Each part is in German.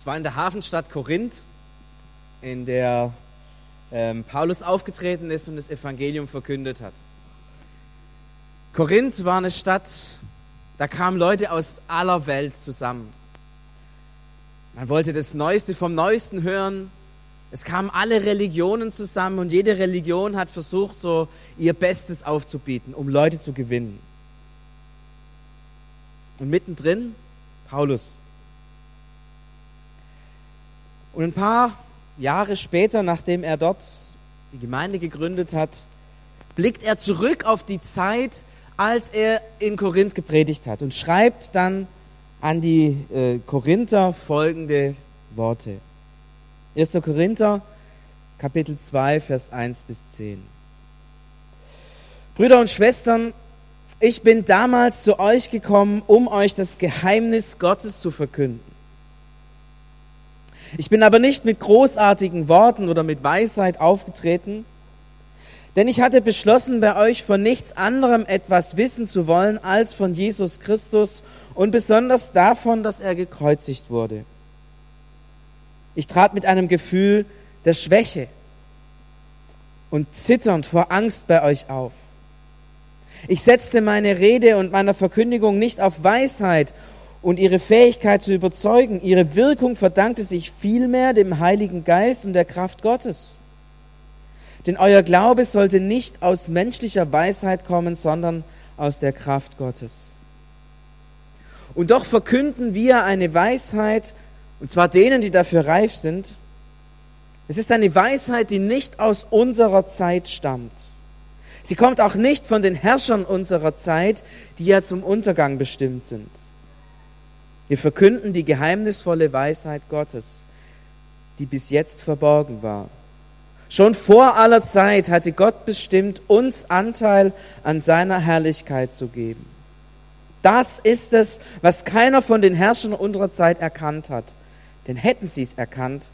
Es war in der Hafenstadt Korinth, in der ähm, Paulus aufgetreten ist und das Evangelium verkündet hat. Korinth war eine Stadt, da kamen Leute aus aller Welt zusammen. Man wollte das Neueste vom Neuesten hören. Es kamen alle Religionen zusammen und jede Religion hat versucht, so ihr Bestes aufzubieten, um Leute zu gewinnen. Und mittendrin Paulus. Und ein paar Jahre später, nachdem er dort die Gemeinde gegründet hat, blickt er zurück auf die Zeit, als er in Korinth gepredigt hat und schreibt dann an die äh, Korinther folgende Worte. 1. Korinther, Kapitel 2, Vers 1 bis 10. Brüder und Schwestern, ich bin damals zu euch gekommen, um euch das Geheimnis Gottes zu verkünden. Ich bin aber nicht mit großartigen Worten oder mit Weisheit aufgetreten, denn ich hatte beschlossen, bei euch von nichts anderem etwas wissen zu wollen als von Jesus Christus und besonders davon, dass er gekreuzigt wurde. Ich trat mit einem Gefühl der Schwäche und zitternd vor Angst bei euch auf. Ich setzte meine Rede und meiner Verkündigung nicht auf Weisheit und ihre Fähigkeit zu überzeugen. Ihre Wirkung verdankte sich vielmehr dem Heiligen Geist und der Kraft Gottes. Denn euer Glaube sollte nicht aus menschlicher Weisheit kommen, sondern aus der Kraft Gottes. Und doch verkünden wir eine Weisheit, und zwar denen, die dafür reif sind. Es ist eine Weisheit, die nicht aus unserer Zeit stammt. Sie kommt auch nicht von den Herrschern unserer Zeit, die ja zum Untergang bestimmt sind. Wir verkünden die geheimnisvolle Weisheit Gottes, die bis jetzt verborgen war. Schon vor aller Zeit hatte Gott bestimmt, uns Anteil an seiner Herrlichkeit zu geben. Das ist es, was keiner von den Herrschern unserer Zeit erkannt hat. Denn hätten sie es erkannt,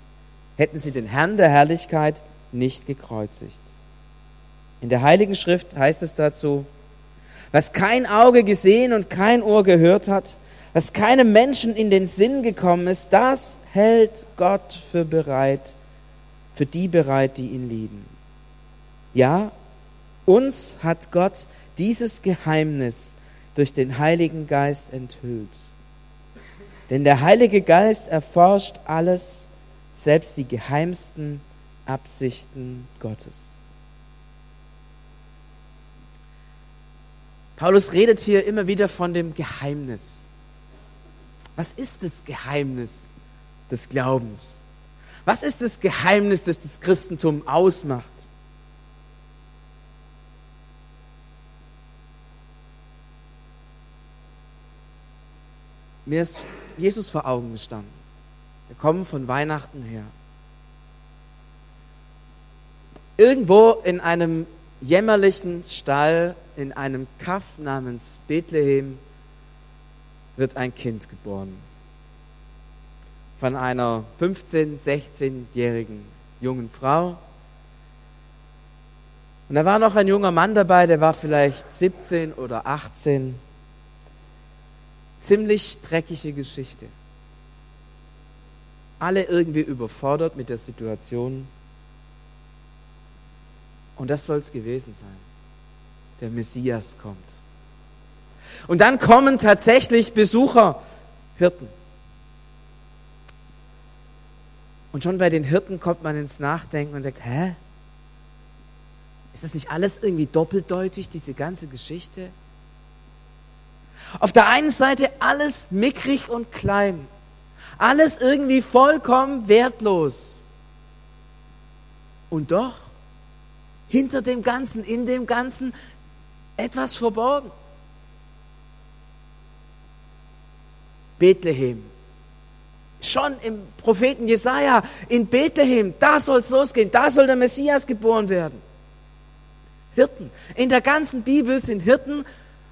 hätten sie den Herrn der Herrlichkeit nicht gekreuzigt. In der Heiligen Schrift heißt es dazu, was kein Auge gesehen und kein Ohr gehört hat, was keinem Menschen in den Sinn gekommen ist, das hält Gott für bereit, für die bereit, die ihn lieben. Ja, uns hat Gott dieses Geheimnis durch den Heiligen Geist enthüllt. Denn der Heilige Geist erforscht alles, selbst die geheimsten Absichten Gottes. Paulus redet hier immer wieder von dem Geheimnis. Was ist das Geheimnis des Glaubens? Was ist das Geheimnis, das das Christentum ausmacht? Mir ist Jesus vor Augen gestanden. Wir kommen von Weihnachten her. Irgendwo in einem jämmerlichen Stall, in einem Kaff namens Bethlehem, wird ein Kind geboren. Von einer 15-, 16-jährigen jungen Frau. Und da war noch ein junger Mann dabei, der war vielleicht 17 oder 18. Ziemlich dreckige Geschichte. Alle irgendwie überfordert mit der Situation. Und das soll es gewesen sein. Der Messias kommt. Und dann kommen tatsächlich Besucher, Hirten. Und schon bei den Hirten kommt man ins Nachdenken und sagt, hä? Ist das nicht alles irgendwie doppeldeutig, diese ganze Geschichte? Auf der einen Seite alles mickrig und klein. Alles irgendwie vollkommen wertlos. Und doch, hinter dem Ganzen, in dem Ganzen, etwas verborgen. Bethlehem. Schon im Propheten Jesaja, in Bethlehem, da soll es losgehen, da soll der Messias geboren werden. Hirten. In der ganzen Bibel sind Hirten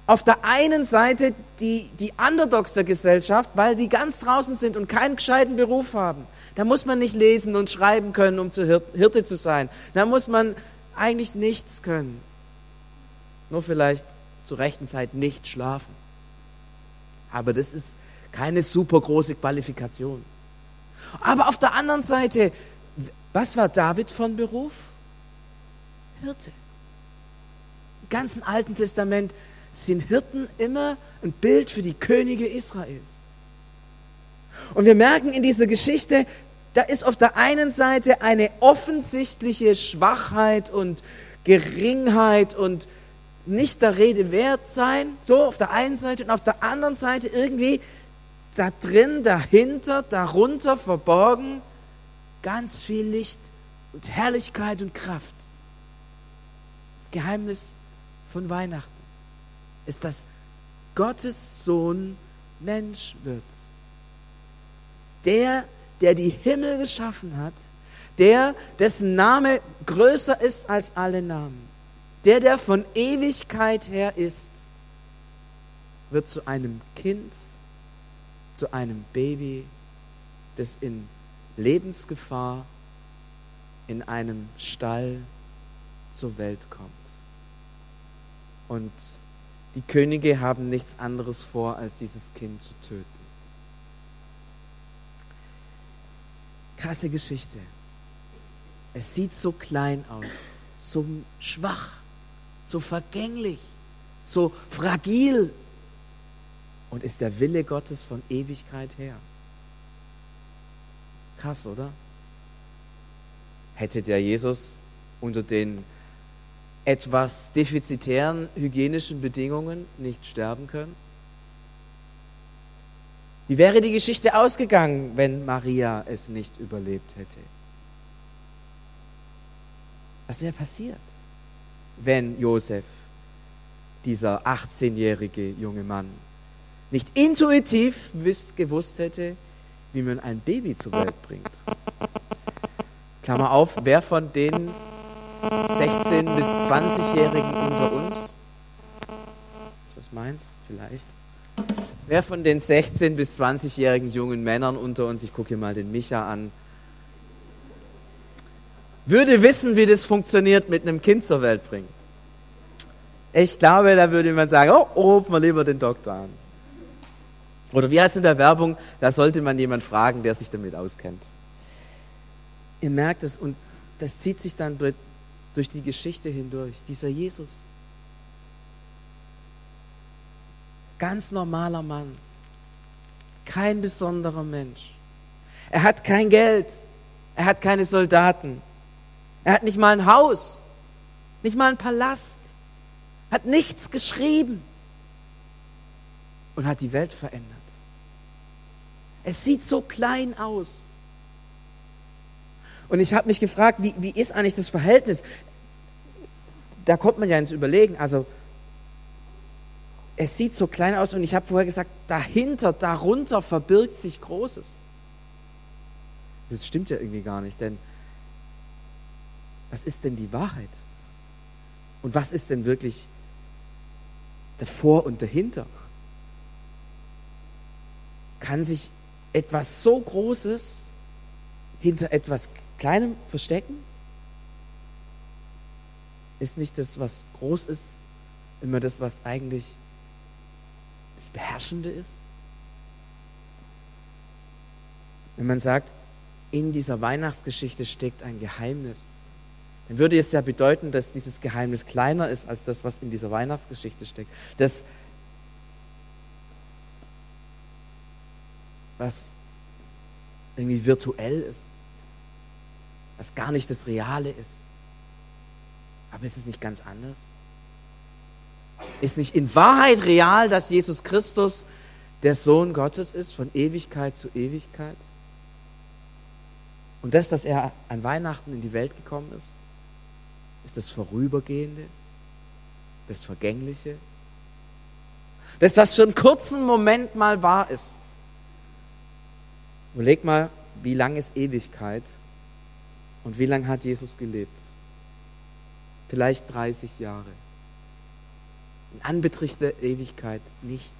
auf der einen Seite die, die Underdogs der Gesellschaft, weil die ganz draußen sind und keinen gescheiten Beruf haben. Da muss man nicht lesen und schreiben können, um zu Hirte zu sein. Da muss man eigentlich nichts können. Nur vielleicht zur rechten Zeit nicht schlafen. Aber das ist keine super große Qualifikation. Aber auf der anderen Seite, was war David von Beruf? Hirte. Im ganzen Alten Testament sind Hirten immer ein Bild für die Könige Israels. Und wir merken in dieser Geschichte, da ist auf der einen Seite eine offensichtliche Schwachheit und Geringheit und nicht der Rede wert sein, so auf der einen Seite und auf der anderen Seite irgendwie da drin, dahinter, darunter verborgen ganz viel Licht und Herrlichkeit und Kraft. Das Geheimnis von Weihnachten ist, dass Gottes Sohn Mensch wird. Der, der die Himmel geschaffen hat, der, dessen Name größer ist als alle Namen, der, der von Ewigkeit her ist, wird zu einem Kind, zu einem Baby, das in Lebensgefahr in einem Stall zur Welt kommt. Und die Könige haben nichts anderes vor, als dieses Kind zu töten. Krasse Geschichte. Es sieht so klein aus, so schwach, so vergänglich, so fragil und ist der Wille Gottes von Ewigkeit her. Krass, oder? Hätte der Jesus unter den etwas defizitären hygienischen Bedingungen nicht sterben können? Wie wäre die Geschichte ausgegangen, wenn Maria es nicht überlebt hätte? Was wäre passiert, wenn Josef, dieser 18-jährige junge Mann, nicht intuitiv gewusst hätte, wie man ein Baby zur Welt bringt? Klammer auf, wer von den 16- bis 20-Jährigen unter uns, ist das meins? Vielleicht. Wer von den 16- bis 20-jährigen jungen Männern unter uns, ich gucke hier mal den Micha an, würde wissen, wie das funktioniert mit einem Kind zur Welt bringen? Ich glaube, da würde man sagen, oh, rufen wir lieber den Doktor an. Oder wie heißt es in der Werbung, da sollte man jemand fragen, der sich damit auskennt. Ihr merkt es und das zieht sich dann durch die Geschichte hindurch. Dieser Jesus. Ganz normaler Mann. Kein besonderer Mensch. Er hat kein Geld. Er hat keine Soldaten. Er hat nicht mal ein Haus. Nicht mal ein Palast. Hat nichts geschrieben. Und hat die Welt verändert. Es sieht so klein aus. Und ich habe mich gefragt, wie, wie ist eigentlich das Verhältnis? Da kommt man ja ins Überlegen. Also, es sieht so klein aus und ich habe vorher gesagt, dahinter, darunter verbirgt sich Großes. Das stimmt ja irgendwie gar nicht, denn was ist denn die Wahrheit? Und was ist denn wirklich davor und dahinter? Kann sich etwas so Großes hinter etwas Kleinem verstecken? Ist nicht das, was groß ist, immer das, was eigentlich das Beherrschende ist? Wenn man sagt, in dieser Weihnachtsgeschichte steckt ein Geheimnis, dann würde es ja bedeuten, dass dieses Geheimnis kleiner ist als das, was in dieser Weihnachtsgeschichte steckt. Das, was irgendwie virtuell ist was gar nicht das Reale ist. Aber ist es nicht ganz anders? Ist nicht in Wahrheit real, dass Jesus Christus der Sohn Gottes ist, von Ewigkeit zu Ewigkeit? Und das, dass er an Weihnachten in die Welt gekommen ist, ist das Vorübergehende, das Vergängliche, das, was für einen kurzen Moment mal wahr ist. Überleg mal, wie lang ist Ewigkeit und wie lange hat Jesus gelebt? Vielleicht 30 Jahre. In Anbetracht der Ewigkeit nichts.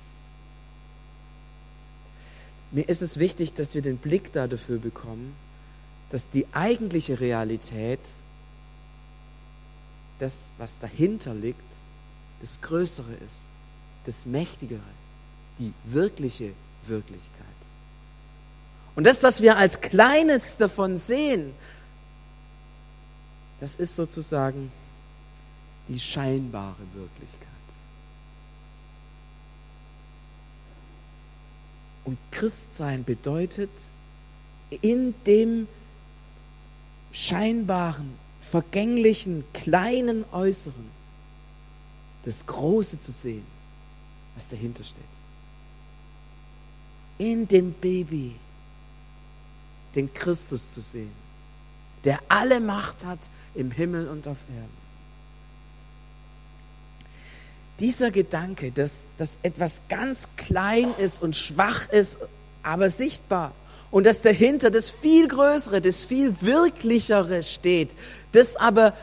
Mir ist es wichtig, dass wir den Blick da dafür bekommen, dass die eigentliche Realität, das, was dahinter liegt, das Größere ist, das Mächtigere, die wirkliche Wirklichkeit. Und das, was wir als Kleines davon sehen, das ist sozusagen die scheinbare Wirklichkeit. Und Christsein bedeutet, in dem scheinbaren, vergänglichen, kleinen Äußeren das Große zu sehen, was dahinter steht. In dem Baby den Christus zu sehen, der alle Macht hat im Himmel und auf Erden. Dieser Gedanke, dass, dass etwas ganz klein ist und schwach ist, aber sichtbar, und dass dahinter das viel Größere, das viel Wirklichere steht, das aber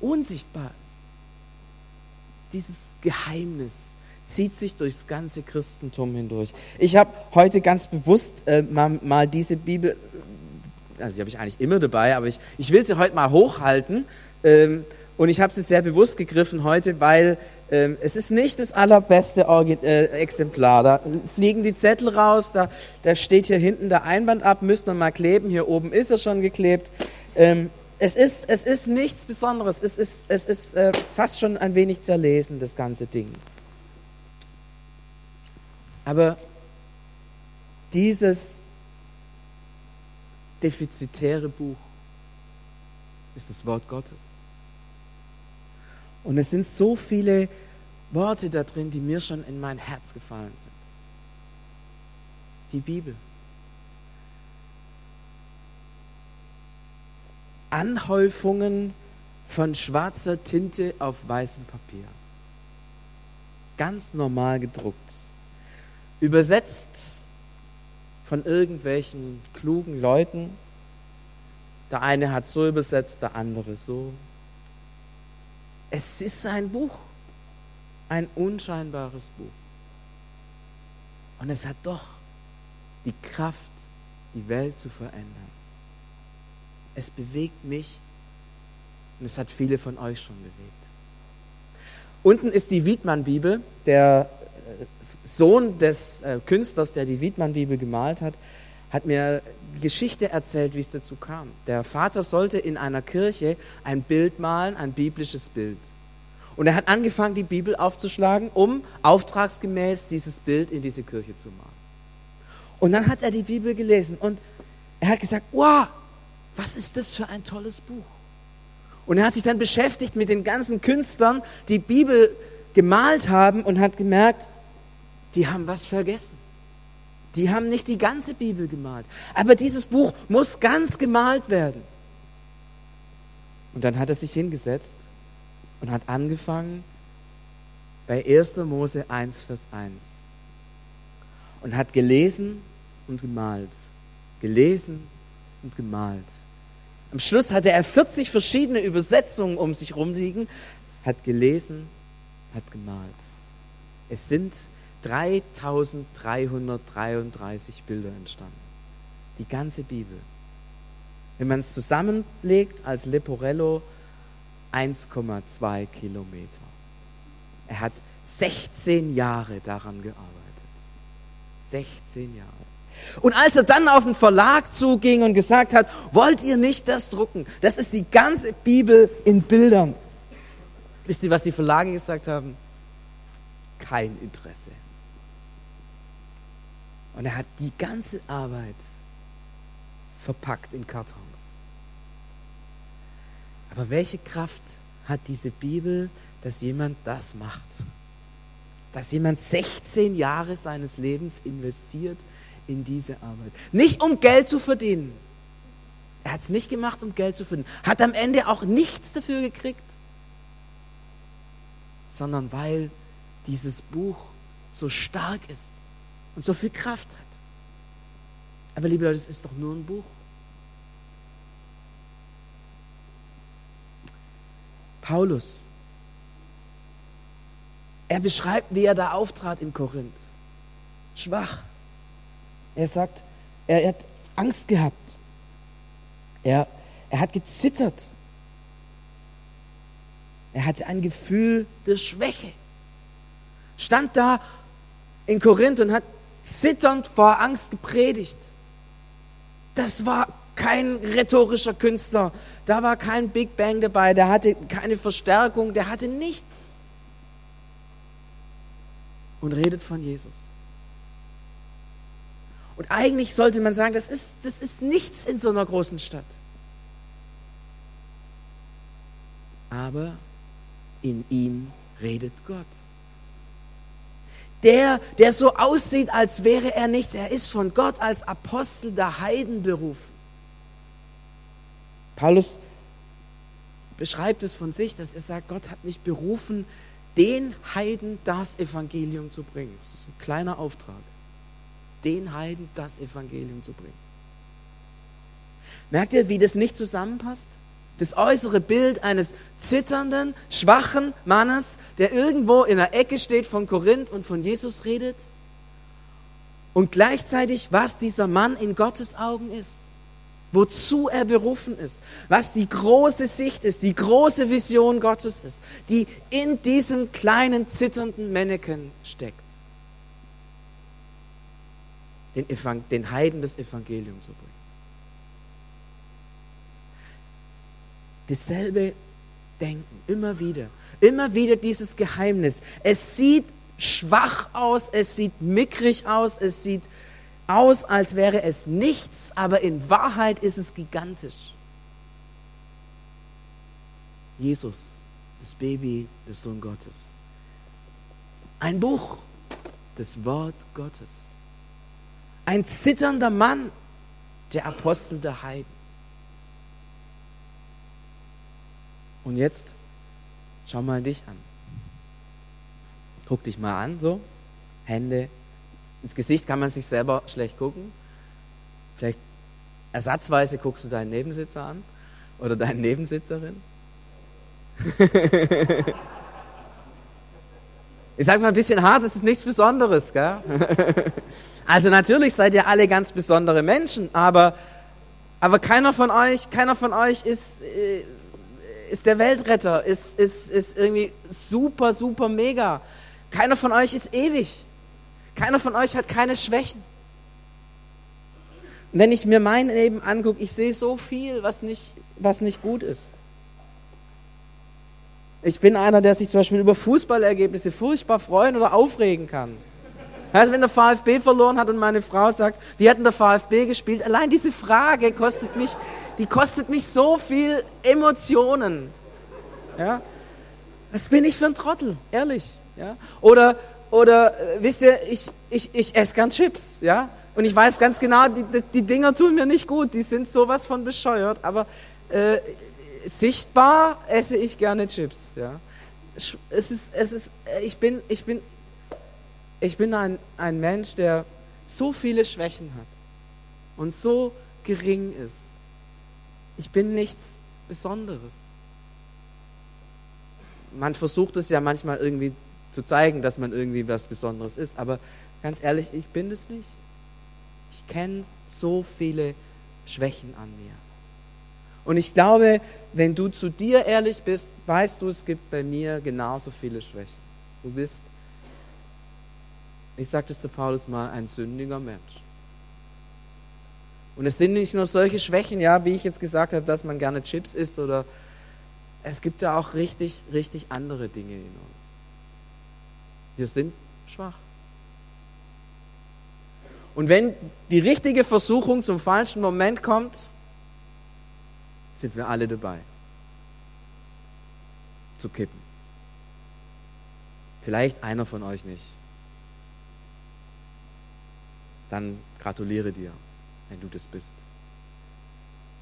unsichtbar ist. Dieses Geheimnis zieht sich durchs ganze Christentum hindurch. Ich habe heute ganz bewusst äh, mal, mal, diese Bibel, also die habe ich eigentlich immer dabei, aber ich, ich will sie heute mal hochhalten. Ähm, und ich habe sie sehr bewusst gegriffen heute, weil ähm, es ist nicht das allerbeste Orgi äh, Exemplar. Da fliegen die Zettel raus, da, da steht hier hinten der Einband ab, müsste man mal kleben. Hier oben ist er schon geklebt. Ähm, es, ist, es ist nichts Besonderes. Es ist, es ist äh, fast schon ein wenig zerlesen, das ganze Ding. Aber dieses defizitäre Buch ist das Wort Gottes. Und es sind so viele Worte da drin, die mir schon in mein Herz gefallen sind. Die Bibel. Anhäufungen von schwarzer Tinte auf weißem Papier. Ganz normal gedruckt. Übersetzt von irgendwelchen klugen Leuten. Der eine hat so übersetzt, der andere so. Es ist ein Buch, ein unscheinbares Buch. Und es hat doch die Kraft, die Welt zu verändern. Es bewegt mich und es hat viele von euch schon bewegt. Unten ist die Wiedmann-Bibel. Der äh, Sohn des äh, Künstlers, der die Wiedmann-Bibel gemalt hat, hat mir Geschichte erzählt, wie es dazu kam. Der Vater sollte in einer Kirche ein Bild malen, ein biblisches Bild. Und er hat angefangen, die Bibel aufzuschlagen, um auftragsgemäß dieses Bild in diese Kirche zu malen. Und dann hat er die Bibel gelesen und er hat gesagt, wow, was ist das für ein tolles Buch? Und er hat sich dann beschäftigt mit den ganzen Künstlern, die Bibel gemalt haben und hat gemerkt, die haben was vergessen. Die haben nicht die ganze Bibel gemalt. Aber dieses Buch muss ganz gemalt werden. Und dann hat er sich hingesetzt und hat angefangen bei 1. Mose 1, Vers 1. Und hat gelesen und gemalt. Gelesen und gemalt. Am Schluss hatte er 40 verschiedene Übersetzungen um sich rumliegen, hat gelesen, hat gemalt. Es sind 3333 Bilder entstanden. Die ganze Bibel. Wenn man es zusammenlegt als Leporello, 1,2 Kilometer. Er hat 16 Jahre daran gearbeitet. 16 Jahre. Und als er dann auf den Verlag zuging und gesagt hat, wollt ihr nicht das drucken? Das ist die ganze Bibel in Bildern. Wisst ihr, was die Verlage gesagt haben? Kein Interesse. Und er hat die ganze Arbeit verpackt in Kartons. Aber welche Kraft hat diese Bibel, dass jemand das macht? Dass jemand 16 Jahre seines Lebens investiert in diese Arbeit. Nicht um Geld zu verdienen. Er hat es nicht gemacht, um Geld zu verdienen. Hat am Ende auch nichts dafür gekriegt. Sondern weil dieses Buch so stark ist und so viel Kraft hat. Aber liebe Leute, es ist doch nur ein Buch. Paulus, er beschreibt, wie er da auftrat in Korinth. Schwach. Er sagt, er hat Angst gehabt. Er, er hat gezittert. Er hatte ein Gefühl der Schwäche. Stand da in Korinth und hat zitternd vor Angst gepredigt. Das war kein rhetorischer Künstler, da war kein Big Bang dabei, der hatte keine Verstärkung, der hatte nichts. Und redet von Jesus. Und eigentlich sollte man sagen, das ist, das ist nichts in so einer großen Stadt. Aber in ihm redet Gott. Der, der so aussieht, als wäre er nichts, er ist von Gott als Apostel der Heiden berufen. Paulus beschreibt es von sich, dass er sagt, Gott hat mich berufen, den Heiden das Evangelium zu bringen. Das ist ein kleiner Auftrag. Den Heiden das Evangelium zu bringen. Merkt ihr, wie das nicht zusammenpasst? Das äußere Bild eines zitternden, schwachen Mannes, der irgendwo in der Ecke steht von Korinth und von Jesus redet. Und gleichzeitig, was dieser Mann in Gottes Augen ist wozu er berufen ist, was die große Sicht ist, die große Vision Gottes ist, die in diesem kleinen zitternden Männchen steckt. Den, den Heiden das Evangelium zu bringen. Dasselbe Denken, immer wieder, immer wieder dieses Geheimnis. Es sieht schwach aus, es sieht mickrig aus, es sieht aus, als wäre es nichts, aber in Wahrheit ist es gigantisch. Jesus, das Baby des Sohn Gottes. Ein Buch, das Wort Gottes. Ein zitternder Mann, der Apostel der Heiden. Und jetzt schau mal dich an. Guck dich mal an, so. Hände ins Gesicht kann man sich selber schlecht gucken. Vielleicht ersatzweise guckst du deinen Nebensitzer an oder deine Nebensitzerin. ich sage mal ein bisschen hart, das ist nichts Besonderes. Gell? also natürlich seid ihr alle ganz besondere Menschen, aber, aber keiner von euch, keiner von euch ist, äh, ist der Weltretter, ist, ist, ist irgendwie super, super mega. Keiner von euch ist ewig. Keiner von euch hat keine Schwächen. wenn ich mir mein Leben angucke, ich sehe so viel, was nicht, was nicht gut ist. Ich bin einer, der sich zum Beispiel über Fußballergebnisse furchtbar freuen oder aufregen kann. Also wenn der VfB verloren hat und meine Frau sagt, wie hat denn der VfB gespielt? Allein diese Frage kostet mich, die kostet mich so viel Emotionen. Ja? Was bin ich für ein Trottel, ehrlich. Ja? Oder oder äh, wisst ihr, ich, ich, ich esse gern Chips, ja? Und ich weiß ganz genau, die, die Dinger tun mir nicht gut, die sind sowas von bescheuert, aber äh, sichtbar esse ich gerne Chips, ja? Es ist, es ist, äh, ich bin, ich bin, ich bin ein, ein Mensch, der so viele Schwächen hat und so gering ist. Ich bin nichts Besonderes. Man versucht es ja manchmal irgendwie zu zeigen, dass man irgendwie was Besonderes ist. Aber ganz ehrlich, ich bin es nicht. Ich kenne so viele Schwächen an mir. Und ich glaube, wenn du zu dir ehrlich bist, weißt du, es gibt bei mir genauso viele Schwächen. Du bist, ich sagte es zu Paulus mal, ein sündiger Mensch. Und es sind nicht nur solche Schwächen, ja, wie ich jetzt gesagt habe, dass man gerne Chips isst oder es gibt ja auch richtig, richtig andere Dinge in uns. Wir sind schwach. Und wenn die richtige Versuchung zum falschen Moment kommt, sind wir alle dabei zu kippen. Vielleicht einer von euch nicht. Dann gratuliere dir, wenn du das bist.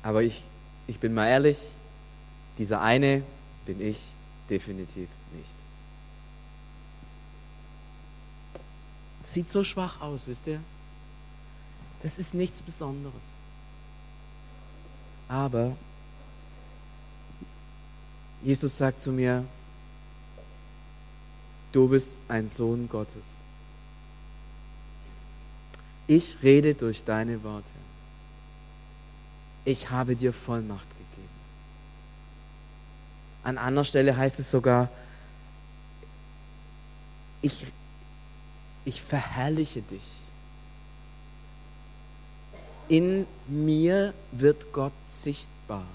Aber ich, ich bin mal ehrlich, dieser eine bin ich definitiv nicht. Sieht so schwach aus, wisst ihr? Das ist nichts Besonderes. Aber Jesus sagt zu mir, du bist ein Sohn Gottes. Ich rede durch deine Worte. Ich habe dir Vollmacht gegeben. An anderer Stelle heißt es sogar, ich ich verherrliche dich. in mir wird Gott sichtbar.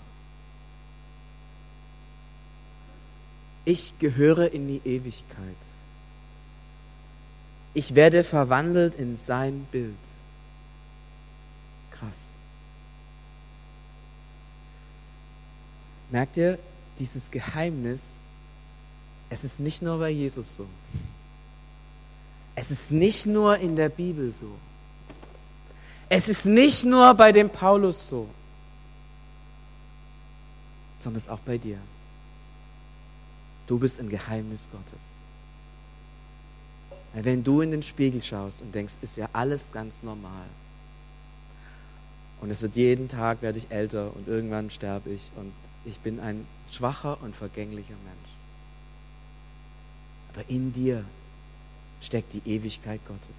Ich gehöre in die Ewigkeit. Ich werde verwandelt in sein Bild. Krass. Merkt ihr, dieses Geheimnis, es ist nicht nur bei Jesus so. Es ist nicht nur in der Bibel so. Es ist nicht nur bei dem Paulus so, sondern es ist auch bei dir. Du bist ein Geheimnis Gottes. Wenn du in den Spiegel schaust und denkst, ist ja alles ganz normal. Und es wird jeden Tag, werde ich älter und irgendwann sterbe ich und ich bin ein schwacher und vergänglicher Mensch. Aber in dir steckt die Ewigkeit Gottes.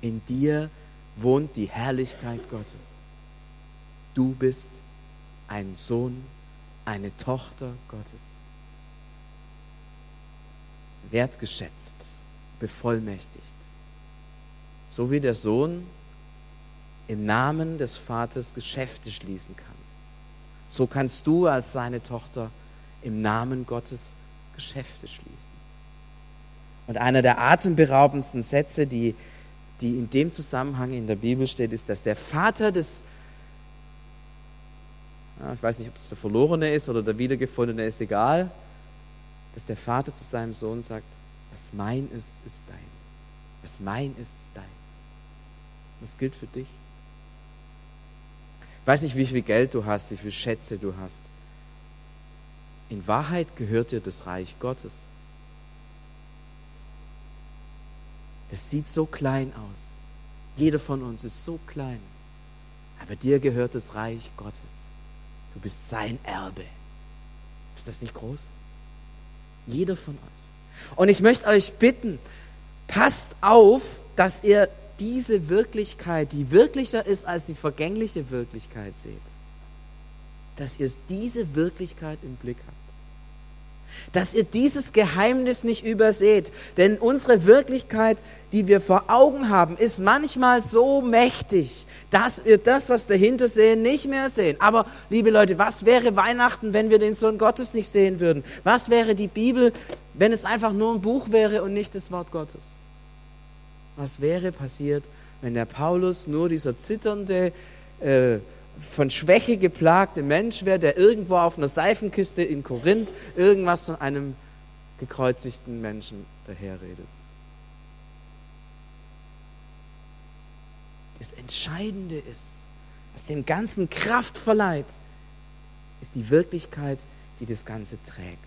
In dir wohnt die Herrlichkeit Gottes. Du bist ein Sohn, eine Tochter Gottes. Wertgeschätzt, bevollmächtigt. So wie der Sohn im Namen des Vaters Geschäfte schließen kann. So kannst du als seine Tochter im Namen Gottes Geschäfte schließen. Und einer der atemberaubendsten Sätze, die, die in dem Zusammenhang in der Bibel steht, ist, dass der Vater des, ich weiß nicht, ob es der Verlorene ist oder der Wiedergefundene, ist egal, dass der Vater zu seinem Sohn sagt, was mein ist, ist dein. Was mein ist, ist dein. Das gilt für dich. Ich weiß nicht, wie viel Geld du hast, wie viele Schätze du hast. In Wahrheit gehört dir das Reich Gottes. Das sieht so klein aus. Jeder von uns ist so klein. Aber dir gehört das Reich Gottes. Du bist sein Erbe. Ist das nicht groß? Jeder von euch. Und ich möchte euch bitten, passt auf, dass ihr diese Wirklichkeit, die wirklicher ist als die vergängliche Wirklichkeit seht. Dass ihr diese Wirklichkeit im Blick habt dass ihr dieses Geheimnis nicht überseht. Denn unsere Wirklichkeit, die wir vor Augen haben, ist manchmal so mächtig, dass wir das, was dahinter sehen, nicht mehr sehen. Aber, liebe Leute, was wäre Weihnachten, wenn wir den Sohn Gottes nicht sehen würden? Was wäre die Bibel, wenn es einfach nur ein Buch wäre und nicht das Wort Gottes? Was wäre passiert, wenn der Paulus nur dieser zitternde, äh, von Schwäche geplagte Mensch wäre, der irgendwo auf einer Seifenkiste in Korinth irgendwas von einem gekreuzigten Menschen daherredet. Das Entscheidende ist, was dem Ganzen Kraft verleiht, ist die Wirklichkeit, die das Ganze trägt.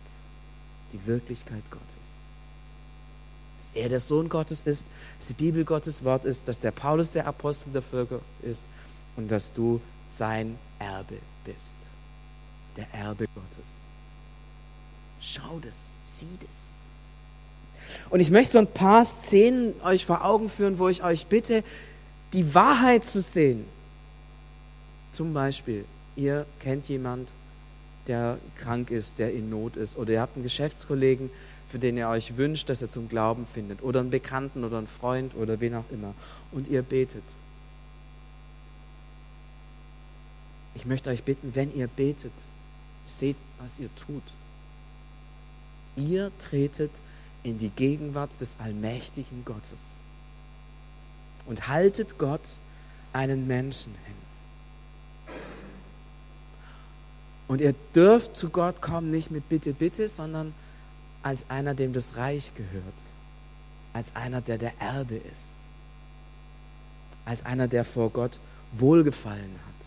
Die Wirklichkeit Gottes. Dass er der Sohn Gottes ist, dass die Bibel Gottes Wort ist, dass der Paulus der Apostel der Völker ist und dass du sein Erbe bist. Der Erbe Gottes. Schau das, sieh das. Und ich möchte so ein paar Szenen euch vor Augen führen, wo ich euch bitte, die Wahrheit zu sehen. Zum Beispiel, ihr kennt jemand, der krank ist, der in Not ist, oder ihr habt einen Geschäftskollegen, für den ihr euch wünscht, dass er zum Glauben findet, oder einen Bekannten oder einen Freund oder wen auch immer, und ihr betet. Ich möchte euch bitten, wenn ihr betet, seht, was ihr tut. Ihr tretet in die Gegenwart des allmächtigen Gottes und haltet Gott einen Menschen hin. Und ihr dürft zu Gott kommen, nicht mit Bitte, Bitte, sondern als einer, dem das Reich gehört. Als einer, der der Erbe ist. Als einer, der vor Gott Wohlgefallen hat.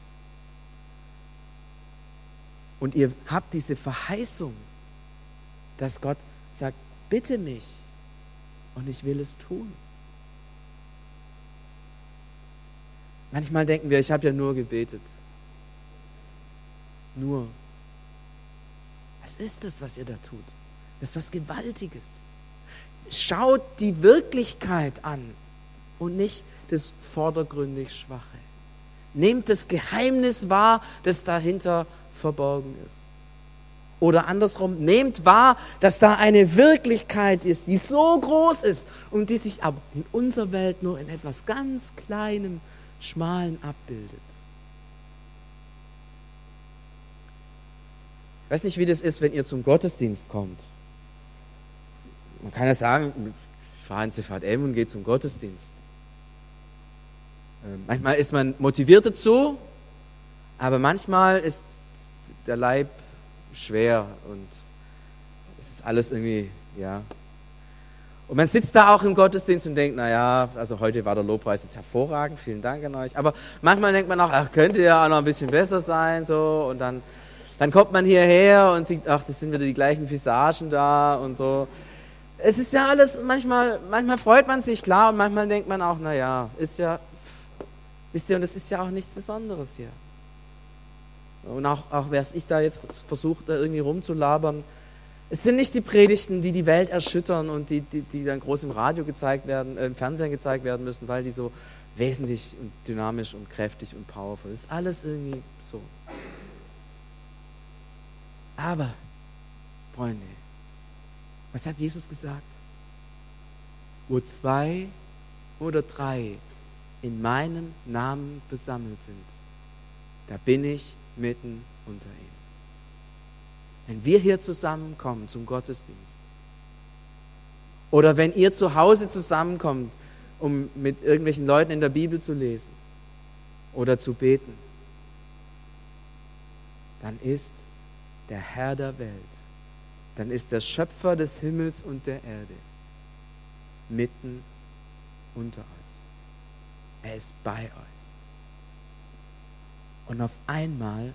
Und ihr habt diese Verheißung, dass Gott sagt, bitte mich und ich will es tun. Manchmal denken wir, ich habe ja nur gebetet. Nur. Was ist das, was ihr da tut? Das ist was Gewaltiges. Schaut die Wirklichkeit an und nicht das vordergründig Schwache. Nehmt das Geheimnis wahr, das dahinter verborgen ist. Oder andersrum, nehmt wahr, dass da eine Wirklichkeit ist, die so groß ist und die sich aber in unserer Welt nur in etwas ganz Kleinem Schmalen abbildet. Ich weiß nicht, wie das ist, wenn ihr zum Gottesdienst kommt. Man kann ja sagen, ich fahre in CVM und gehe zum Gottesdienst. Ähm, manchmal ist man motiviert dazu, aber manchmal ist der Leib schwer und es ist alles irgendwie, ja. Und man sitzt da auch im Gottesdienst und denkt, naja, also heute war der Lobpreis jetzt hervorragend, vielen Dank an euch. Aber manchmal denkt man auch, ach, könnte ja auch noch ein bisschen besser sein, so. Und dann, dann kommt man hierher und sieht, ach, das sind wieder die gleichen Visagen da und so. Es ist ja alles, manchmal, manchmal freut man sich, klar, und manchmal denkt man auch, naja, ist ja, wisst ihr, und es ist ja auch nichts Besonderes hier. Und auch, auch wer ich da jetzt versucht, da irgendwie rumzulabern, es sind nicht die Predigten, die die Welt erschüttern und die, die, die dann groß im Radio gezeigt werden, äh, im Fernsehen gezeigt werden müssen, weil die so wesentlich und dynamisch und kräftig und powerful. Ist alles irgendwie so. Aber, Freunde, was hat Jesus gesagt? Wo zwei oder drei in meinem Namen versammelt sind, da bin ich mitten unter ihnen. Wenn wir hier zusammenkommen zum Gottesdienst oder wenn ihr zu Hause zusammenkommt, um mit irgendwelchen Leuten in der Bibel zu lesen oder zu beten, dann ist der Herr der Welt, dann ist der Schöpfer des Himmels und der Erde mitten unter euch. Er ist bei euch. Und auf einmal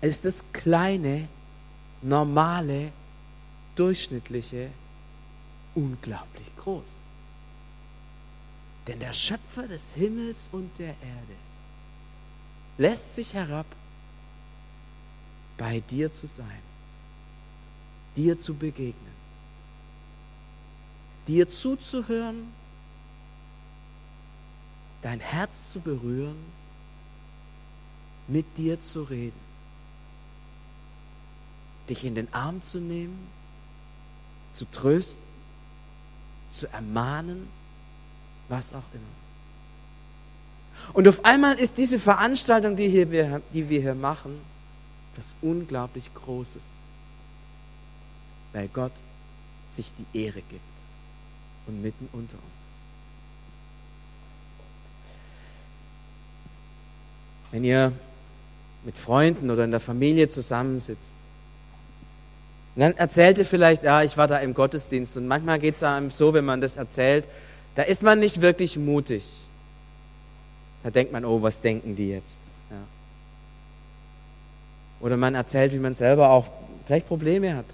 ist das kleine, normale, durchschnittliche unglaublich groß. Denn der Schöpfer des Himmels und der Erde lässt sich herab, bei dir zu sein, dir zu begegnen, dir zuzuhören, dein Herz zu berühren mit dir zu reden, dich in den Arm zu nehmen, zu trösten, zu ermahnen, was auch immer. Und auf einmal ist diese Veranstaltung, die, hier, die wir hier machen, was unglaublich Großes, weil Gott sich die Ehre gibt und mitten unter uns. Wenn ihr mit Freunden oder in der Familie zusammensitzt. Dann erzählt ihr vielleicht, ja, ich war da im Gottesdienst. Und manchmal geht es einem so, wenn man das erzählt, da ist man nicht wirklich mutig. Da denkt man, oh, was denken die jetzt? Ja. Oder man erzählt, wie man selber auch vielleicht Probleme hat.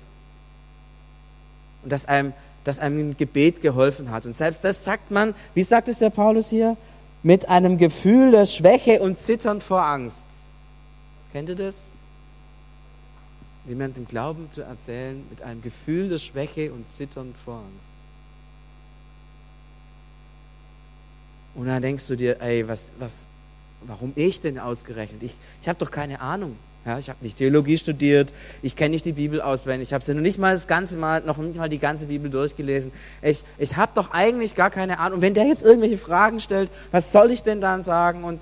Und dass einem, dass einem ein Gebet geholfen hat. Und selbst das sagt man, wie sagt es der Paulus hier? Mit einem Gefühl der Schwäche und Zittern vor Angst. Kennt ihr das? Jemandem Glauben zu erzählen mit einem Gefühl der Schwäche und Zittern vor Angst. Und dann denkst du dir, ey, was, was, warum ich denn ausgerechnet? Ich, ich habe doch keine Ahnung. Ja, ich habe nicht Theologie studiert, ich kenne nicht die Bibel auswendig, ich habe sie noch nicht mal das ganze Mal, noch nicht mal die ganze Bibel durchgelesen. Ich, ich habe doch eigentlich gar keine Ahnung. Und wenn der jetzt irgendwelche Fragen stellt, was soll ich denn dann sagen? Und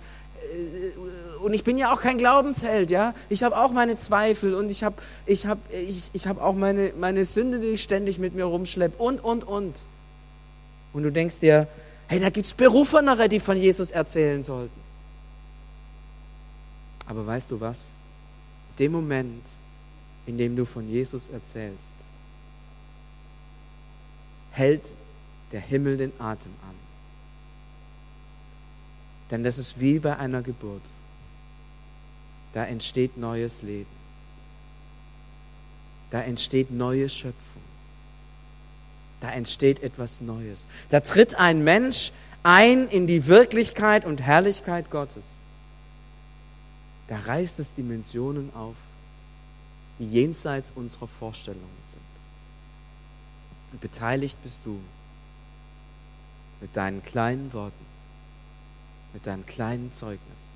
äh, und ich bin ja auch kein Glaubensheld, ja. Ich habe auch meine Zweifel und ich habe ich hab, ich, ich hab auch meine, meine Sünde, die ich ständig mit mir rumschleppe und, und, und. Und du denkst dir, hey, da gibt's Berufenere, die von Jesus erzählen sollten. Aber weißt du was? Dem Moment, in dem du von Jesus erzählst, hält der Himmel den Atem an. Denn das ist wie bei einer Geburt da entsteht neues Leben. Da entsteht neue Schöpfung. Da entsteht etwas Neues. Da tritt ein Mensch ein in die Wirklichkeit und Herrlichkeit Gottes. Da reißt es Dimensionen auf, die jenseits unserer Vorstellungen sind. Und beteiligt bist du mit deinen kleinen Worten, mit deinem kleinen Zeugnis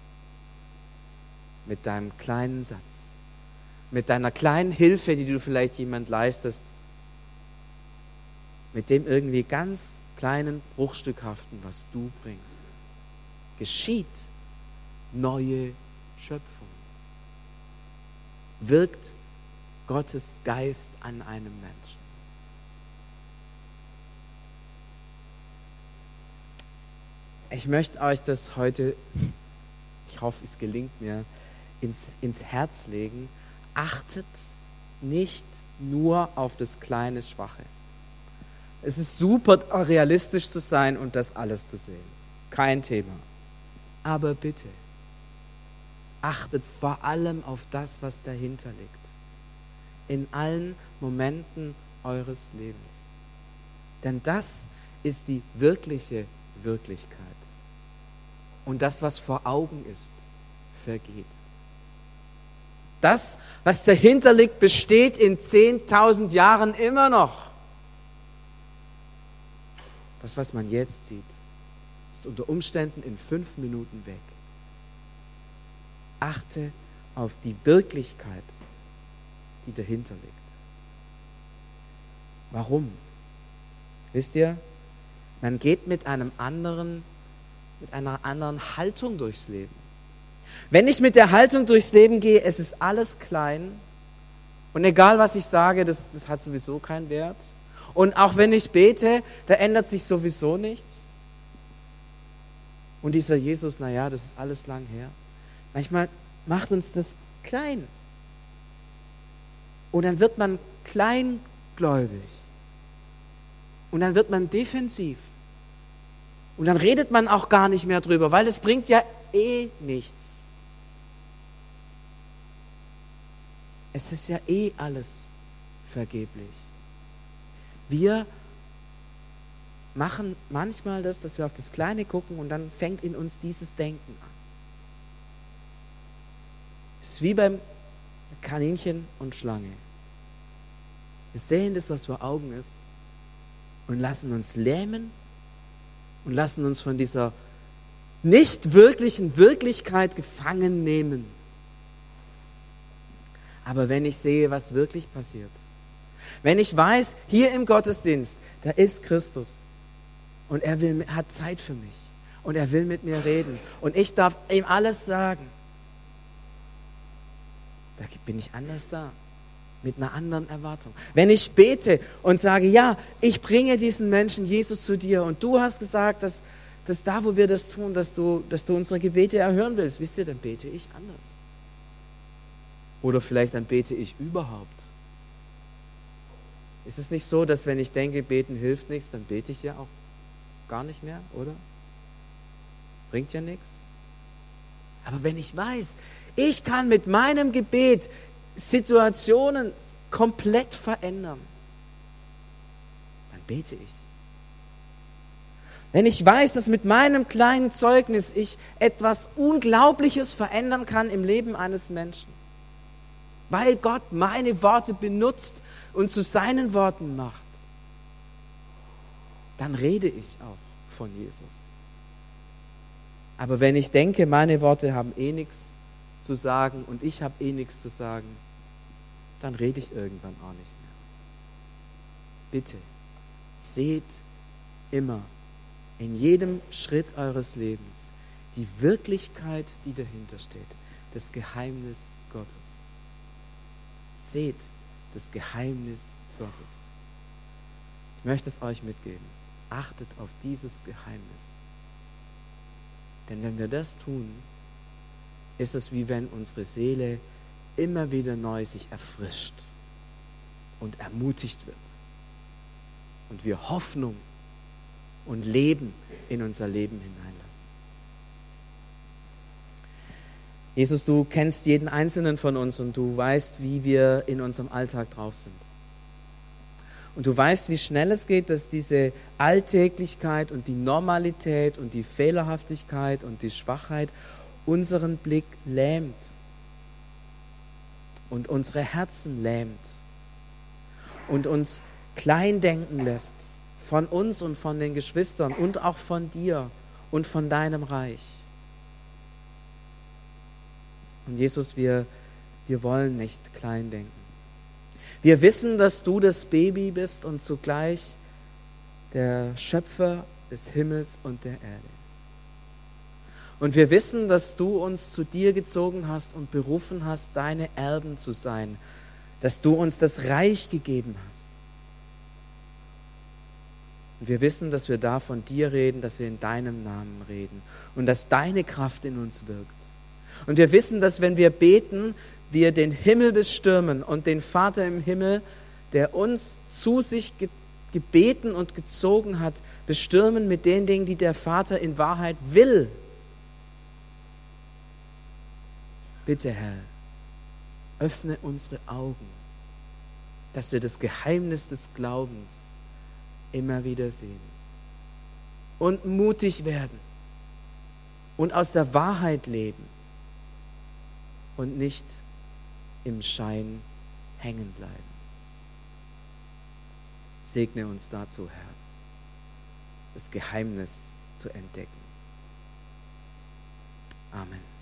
mit deinem kleinen Satz, mit deiner kleinen Hilfe, die du vielleicht jemand leistest, mit dem irgendwie ganz kleinen Bruchstückhaften, was du bringst. geschieht neue Schöpfung. Wirkt Gottes Geist an einem Menschen. Ich möchte euch das heute, ich hoffe, es gelingt mir, ins, ins Herz legen. Achtet nicht nur auf das kleine Schwache. Es ist super realistisch zu sein und das alles zu sehen. Kein Thema. Aber bitte, achtet vor allem auf das, was dahinter liegt. In allen Momenten eures Lebens. Denn das ist die wirkliche Wirklichkeit. Und das, was vor Augen ist, vergeht. Das, was dahinter liegt, besteht in 10.000 Jahren immer noch. Das, was man jetzt sieht, ist unter Umständen in fünf Minuten weg. Achte auf die Wirklichkeit, die dahinter liegt. Warum? Wisst ihr, man geht mit einem anderen, mit einer anderen Haltung durchs Leben. Wenn ich mit der Haltung durchs Leben gehe, es ist alles klein und egal was ich sage, das, das hat sowieso keinen Wert. Und auch wenn ich bete, da ändert sich sowieso nichts. Und dieser Jesus, naja, das ist alles lang her. Manchmal macht uns das klein. Und dann wird man kleingläubig. Und dann wird man defensiv. Und dann redet man auch gar nicht mehr drüber, weil es bringt ja eh nichts. Es ist ja eh alles vergeblich. Wir machen manchmal das, dass wir auf das Kleine gucken und dann fängt in uns dieses Denken an. Es ist wie beim Kaninchen und Schlange. Wir sehen das, was vor Augen ist und lassen uns lähmen und lassen uns von dieser nicht wirklichen Wirklichkeit gefangen nehmen. Aber wenn ich sehe, was wirklich passiert, wenn ich weiß, hier im Gottesdienst, da ist Christus und er will, hat Zeit für mich und er will mit mir reden und ich darf ihm alles sagen, da bin ich anders da, mit einer anderen Erwartung. Wenn ich bete und sage, ja, ich bringe diesen Menschen Jesus zu dir und du hast gesagt, dass, dass da, wo wir das tun, dass du, dass du unsere Gebete erhören willst, wisst ihr, dann bete ich anders. Oder vielleicht dann bete ich überhaupt. Ist es nicht so, dass wenn ich denke, beten hilft nichts, dann bete ich ja auch gar nicht mehr, oder? Bringt ja nichts. Aber wenn ich weiß, ich kann mit meinem Gebet Situationen komplett verändern, dann bete ich. Wenn ich weiß, dass mit meinem kleinen Zeugnis ich etwas Unglaubliches verändern kann im Leben eines Menschen, weil Gott meine Worte benutzt und zu seinen Worten macht, dann rede ich auch von Jesus. Aber wenn ich denke, meine Worte haben eh nichts zu sagen und ich habe eh nichts zu sagen, dann rede ich irgendwann auch nicht mehr. Bitte, seht immer in jedem Schritt eures Lebens die Wirklichkeit, die dahinter steht, das Geheimnis Gottes. Seht das Geheimnis Gottes. Ich möchte es euch mitgeben. Achtet auf dieses Geheimnis. Denn wenn wir das tun, ist es wie wenn unsere Seele immer wieder neu sich erfrischt und ermutigt wird und wir Hoffnung und Leben in unser Leben hineinlassen. Jesus, du kennst jeden einzelnen von uns und du weißt, wie wir in unserem Alltag drauf sind. Und du weißt, wie schnell es geht, dass diese Alltäglichkeit und die Normalität und die Fehlerhaftigkeit und die Schwachheit unseren Blick lähmt und unsere Herzen lähmt und uns klein denken lässt von uns und von den Geschwistern und auch von dir und von deinem Reich. Und Jesus, wir, wir wollen nicht klein denken. Wir wissen, dass du das Baby bist und zugleich der Schöpfer des Himmels und der Erde. Und wir wissen, dass du uns zu dir gezogen hast und berufen hast, deine Erben zu sein, dass du uns das Reich gegeben hast. Und wir wissen, dass wir da von dir reden, dass wir in deinem Namen reden und dass deine Kraft in uns wirkt. Und wir wissen, dass wenn wir beten, wir den Himmel bestürmen und den Vater im Himmel, der uns zu sich gebeten und gezogen hat, bestürmen mit den Dingen, die der Vater in Wahrheit will. Bitte, Herr, öffne unsere Augen, dass wir das Geheimnis des Glaubens immer wieder sehen und mutig werden und aus der Wahrheit leben und nicht im Schein hängen bleiben. Segne uns dazu, Herr, das Geheimnis zu entdecken. Amen.